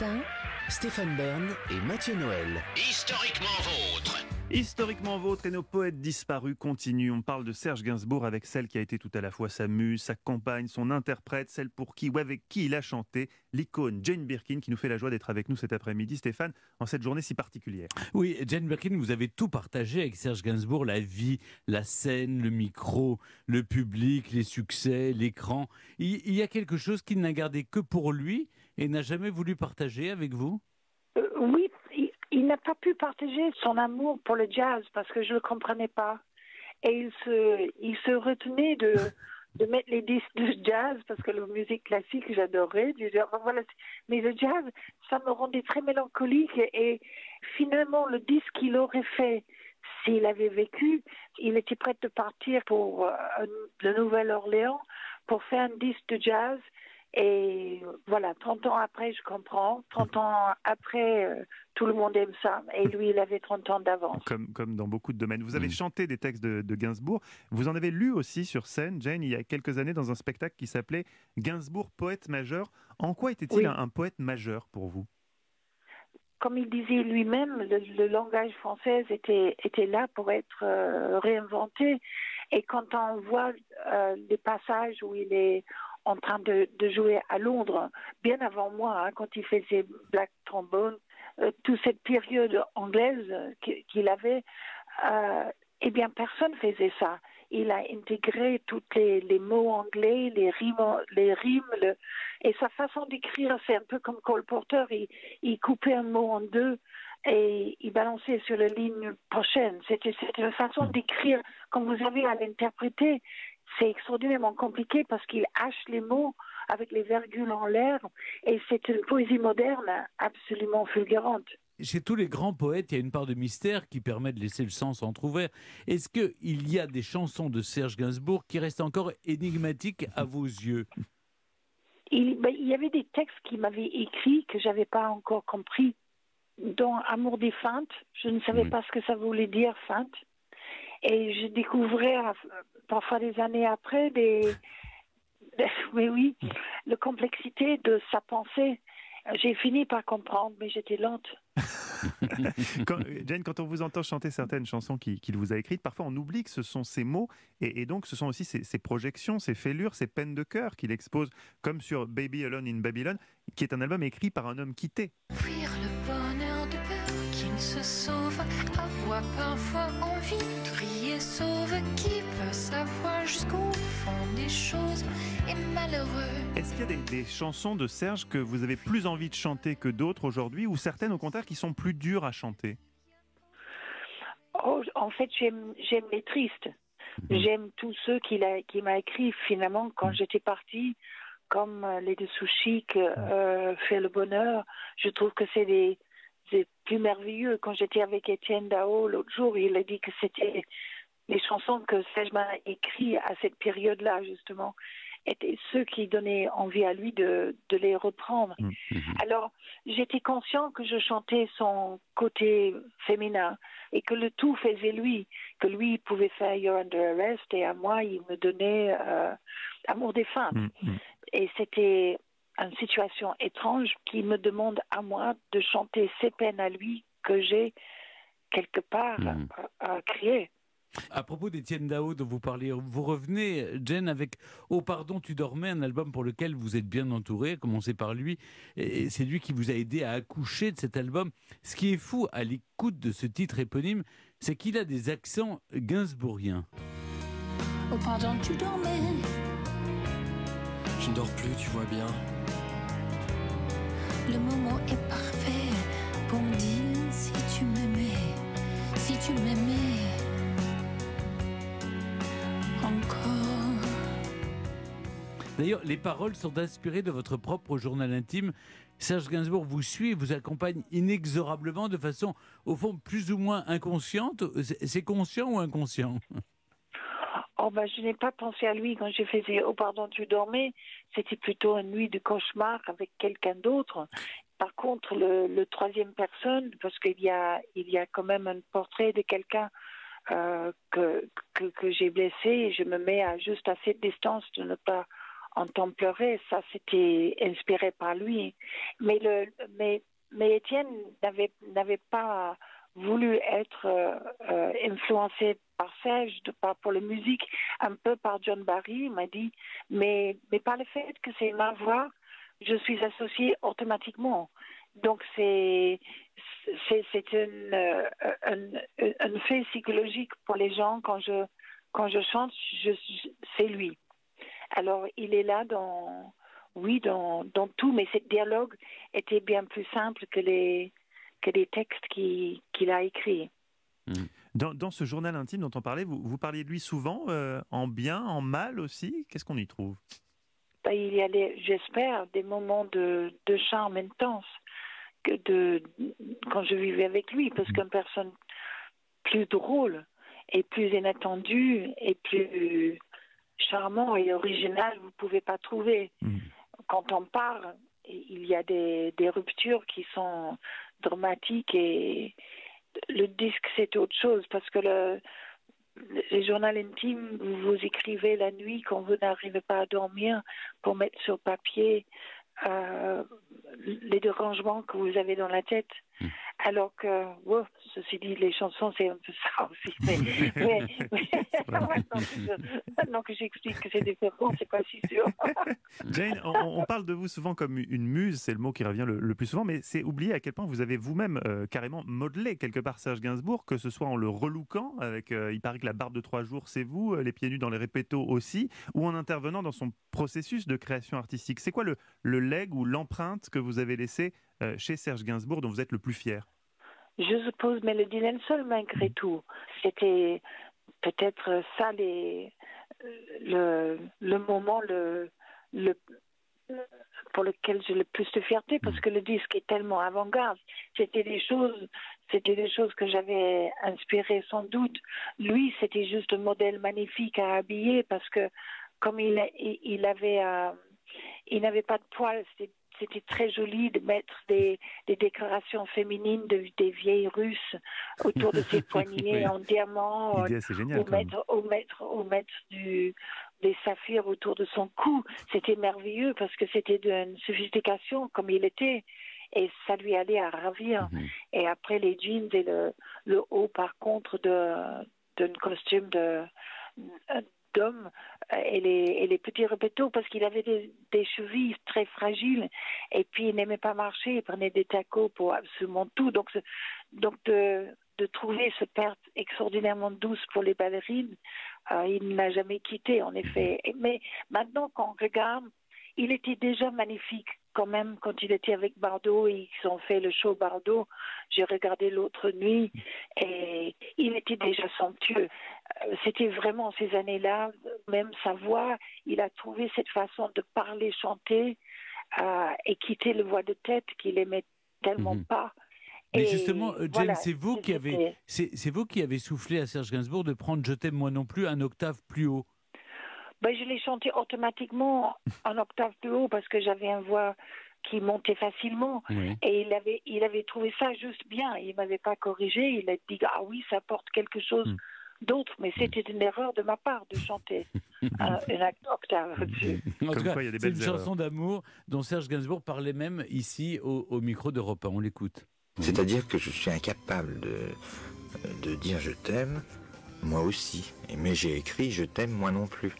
matin, Stéphane Bern et Mathieu Noël. Historiquement vôtre. Historiquement vôtre et nos poètes disparus continuent. On parle de Serge Gainsbourg avec celle qui a été tout à la fois sa muse, sa compagne, son interprète, celle pour qui ou avec qui il a chanté, l'icône Jane Birkin qui nous fait la joie d'être avec nous cet après-midi, Stéphane, en cette journée si particulière. Oui, Jane Birkin, vous avez tout partagé avec Serge Gainsbourg, la vie, la scène, le micro, le public, les succès, l'écran. Il, y a quelque chose qu'il n'a gardé que pour lui et n'a jamais voulu partager avec vous? Euh, oui, il, n'a pas pu partager son amour pour le jazz parce que je ne le comprenais pas. Et il se, il se retenait de, de mettre les disques de jazz parce que la musique classique, j'adorais. Voilà. Mais le jazz, ça me rendait très mélancolique. Et finalement, le disque qu'il aurait fait s'il avait vécu, il était prêt de partir pour euh, le Nouvelle-Orléans pour faire un disque de jazz. Et voilà, 30 ans après, je comprends. 30 ans après, euh, tout le monde aime ça. Et lui, il avait 30 ans d'avance. Comme, comme dans beaucoup de domaines. Vous avez Mm. chanté des textes de, de Gainsbourg. Vous en avez lu aussi sur scène, Jane, il y a quelques années dans un spectacle qui s'appelait Gainsbourg, poète majeur. En quoi était-il Oui. un, un poète majeur pour vous? Comme il disait lui-même, le, le langage français était, était là pour être euh, réinventé. Et quand on voit euh, les passages où il est en train de, de jouer à Londres, bien avant moi, hein, quand il faisait Black Trombone, euh, toute cette période anglaise qu'il avait, euh, eh bien, personne faisait ça. Il a intégré tous les, les mots anglais, les rimes, les rimes le- et sa façon d'écrire, c'est un peu comme Cole Porter. Il, il coupait un mot en deux et il balançait sur la ligne prochaine. C'était c'était une façon d'écrire. Quand vous avez à l'interpréter, c'est extraordinairement compliqué parce qu'il hache les mots avec les virgules en l'air et c'est une poésie moderne absolument fulgurante. Chez tous les grands poètes, il y a une part de mystère qui permet de laisser le sens entrouvert. Est-ce qu'il y a des chansons de Serge Gainsbourg qui restent encore énigmatiques à vos yeux? Il, ben, il y avait des textes qu'il m'avait écrits que j'avais pas encore compris. Dans Amour des feintes, je ne savais pas ce que ça voulait dire feinte. Et je découvrais euh, parfois des années après des, mais oui, la complexité de sa pensée. J'ai fini par comprendre, mais j'étais lente. Quand- Jane, quand on vous entend chanter certaines chansons qui- qu'il vous a écrites, parfois on oublie que ce sont ses mots et, et donc ce sont aussi ses, ses projections, ses fêlures, ses peines de cœur qu'il expose, comme sur Baby Alone in Babylon, qui est un album écrit par un homme quitté. Fuir le se sauve, avoir parfois envie de crier sauve, qui peut savoir jusqu'au fond des choses? Est malheureux. Est-ce qu'il y a des, des chansons de Serge que vous avez plus envie de chanter que d'autres aujourd'hui, ou certaines au contraire qui sont plus dures à chanter? Oh, en fait, j'aime les tristes. J'aime tous ceux qu'il a qu'il m'a écrit. Finalement quand j'étais partie, comme euh, les dessous chic, euh, fait le bonheur. Je trouve que c'est des des plus merveilleux. Quand j'étais avec Étienne Dao l'autre jour, il a dit que c'était les chansons que Serge m'a écrites à cette période-là justement étaient ceux qui donnaient envie à lui de, de les reprendre. Alors, j'étais conscient que je chantais son côté féminin et que le tout faisait lui, que lui pouvait faire You're Under Arrest et à moi il me donnait euh, Amour des femmes. Mm, mm. Et c'était une situation étrange qui me demande à moi de chanter ces peines à lui que j'ai quelque part Mhm. à, à créer. À propos d'Étienne Dao dont vous parliez, vous revenez, Jen, avec Oh pardon, tu dormais, un album pour lequel vous êtes bien entouré, à commencer par lui. Et c'est lui qui vous a aidé à accoucher de cet album. Ce qui est fou à l'écoute de ce titre éponyme, c'est qu'il a des accents gainsbourgiens. Oh pardon, tu dormais. Je ne dors plus, tu vois bien. Le moment est parfait pour me dire si tu m'aimais, si tu m'aimais encore. D'ailleurs, les paroles sont inspirées de votre propre journal intime. Serge Gainsbourg vous suit et vous accompagne inexorablement de façon, au fond, plus ou moins inconsciente. C'est c'est conscient ou inconscient? Oh ben, je n'ai pas pensé à lui quand j'ai fait Oh pardon, tu dormais. C'était plutôt une nuit de cauchemar avec quelqu'un d'autre. Par contre, le, le troisième personne, parce qu'il y a, il y a quand même un portrait de quelqu'un euh, que, que, que j'ai blessé et je me mets à juste assez de distance de ne pas entend pleurer, ça c'était inspiré par lui. Mais le, mais, mais Étienne n'avait n'avait pas voulu être euh, euh, influencé par Serge, par, pour la musique, un peu par John Barry. Il m'a dit, mais, mais par le fait que c'est ma voix, je suis associée automatiquement. Donc c'est c'est euh, un, un fait psychologique pour les gens quand je quand je chante, c'est lui. Alors il est là dans oui dans dans tout, mais ce dialogue était bien plus simple que les que les textes qu'il qu'il a écrits. Dans, dans, ce journal intime dont on parlait, vous, vous parliez de lui souvent, euh, en bien, en mal aussi Qu'est-ce qu'on y trouve? Ben, Il y a, j'espère, des moments de, de charme intense que de, quand je vivais avec lui, parce qu'une personne plus drôle et plus inattendue et plus charmant et original, vous ne pouvez pas trouver. Mmh. Quand on parle, il y a des, des ruptures qui sont dramatiques et le disque c'est autre chose parce que le, les journaux intimes, vous, vous écrivez la nuit quand vous n'arrivez pas à dormir pour mettre sur papier euh, les dérangements que vous avez dans la tête. Mmh. Alors que, wow, ceci dit, les chansons, c'est un peu ça aussi. Mais, mais, mais maintenant que j'explique que c'est différent, c'est pas si sûr. Jane, on, on, parle de vous souvent comme une muse, c'est le mot qui revient le, le plus souvent, mais c'est oublier à quel point vous avez vous-même euh, carrément modelé quelque part Serge Gainsbourg, que ce soit en le relookant, avec, euh, il paraît que la barbe de trois jours, c'est vous, euh, les pieds nus dans les répétos aussi, ou en intervenant dans son processus de création artistique. C'est quoi le, le leg ou l'empreinte que vous avez laissé euh, chez Serge Gainsbourg dont vous êtes le plus fier Je suppose Melody seul malgré mmh. tout. C'était peut-être ça les, le, le moment le, le, pour lequel j'ai le plus de fierté parce mmh. que le disque est tellement avant-garde. C'était des choses, c'était des choses que j'avais inspirées sans doute. Lui, c'était juste un modèle magnifique à habiller parce que comme il, il avait, euh, il n'avait pas de poils, c'était c'était très joli de mettre des, des décorations féminines de, des vieilles russes autour de ses poignets oui. en diamant, génial, ou, mettre, ou, mettre, ou mettre du, des saphirs autour de son cou. C'était merveilleux parce que c'était d'une sophistication comme il était et ça lui allait à ravir. -hmm. Et après les jeans et le, le haut par contre d'un costume de d'homme et les, et les petits répétos parce qu'il avait des, des, chevilles très fragiles et puis il n'aimait pas marcher, il prenait des tacos pour absolument tout. Donc, donc de, de trouver ce perte extraordinairement douce pour les ballerines, euh, il ne l'a jamais quitté en effet. Mais maintenant quand on regarde, il était déjà magnifique quand même quand il était avec Bardot et ils ont fait le show Bardot. J'ai regardé l'autre nuit et il était déjà somptueux. Euh, c'était vraiment ces années-là, même sa voix, il a trouvé cette façon de parler, chanter euh, et quitter le voix de tête qu'il aimait tellement mmh. pas. Mais et justement, Jane, voilà, c'est vous qui avez, c'est vous qui avez soufflé à Serge Gainsbourg de prendre "Je t'aime moi non plus" un octave plus haut. Ben, je l'ai chanté automatiquement en octave plus haut parce que j'avais une voix qui montait facilement. Oui. Et il avait, il avait trouvé ça juste bien. Il ne m'avait pas corrigé. Il a dit Ah oui, ça porte quelque chose. Mm d'autres, mais c'était une erreur de ma part de chanter un, une octave au-dessus. En tout cas, c'est une chanson d'amour dont Serge Gainsbourg parlait même ici au, au micro d'Europe 1. On l'écoute. C'est-à-dire que je suis incapable de, de dire je t'aime, moi aussi. Mais j'ai écrit je t'aime, moi non plus.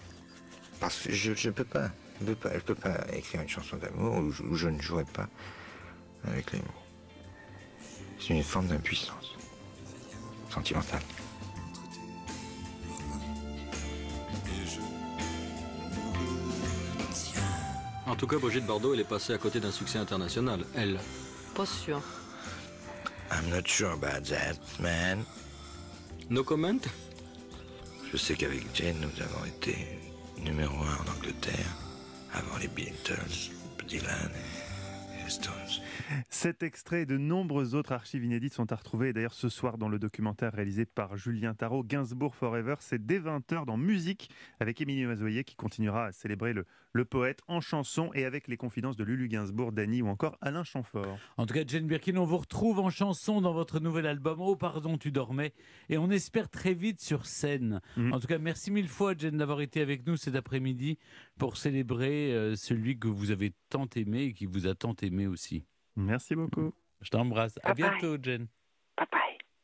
Parce que je ne peux pas. Je ne peux, peux, pas écrire une chanson d'amour où, où, je ne jouerai pas avec les mots. C'est une forme d'impuissance sentimentale. En tout cas, Brigitte Bardot, elle est passée à côté d'un succès international. Elle. Pas sûr. I'm not sure about that, man. No comment? Je sais qu'avec Jane, nous avons été numéro un en Angleterre, avant les Beatles, Dylan et Stones. Cet extrait et de nombreuses autres archives inédites sont à retrouver. D'ailleurs, ce soir, dans le documentaire réalisé par Julien Tarot, Gainsbourg Forever, c'est dès 20h dans Musique avec Émilie Mazoyer qui continuera à célébrer le, le poète en chanson et avec les confidences de Lulu Gainsbourg, Dany ou encore Alain Chamfort. En tout cas, Jane Birkin, on vous retrouve en chanson dans votre nouvel album Oh pardon, tu dormais. Et on espère très vite sur scène. Mhm. En tout cas, merci mille fois, Jane, d'avoir été avec nous cet après-midi pour célébrer euh, celui que vous avez tant aimé et qui vous a tant aimé aussi. Merci beaucoup. Je t'embrasse. À Bye bye. bientôt, Jen.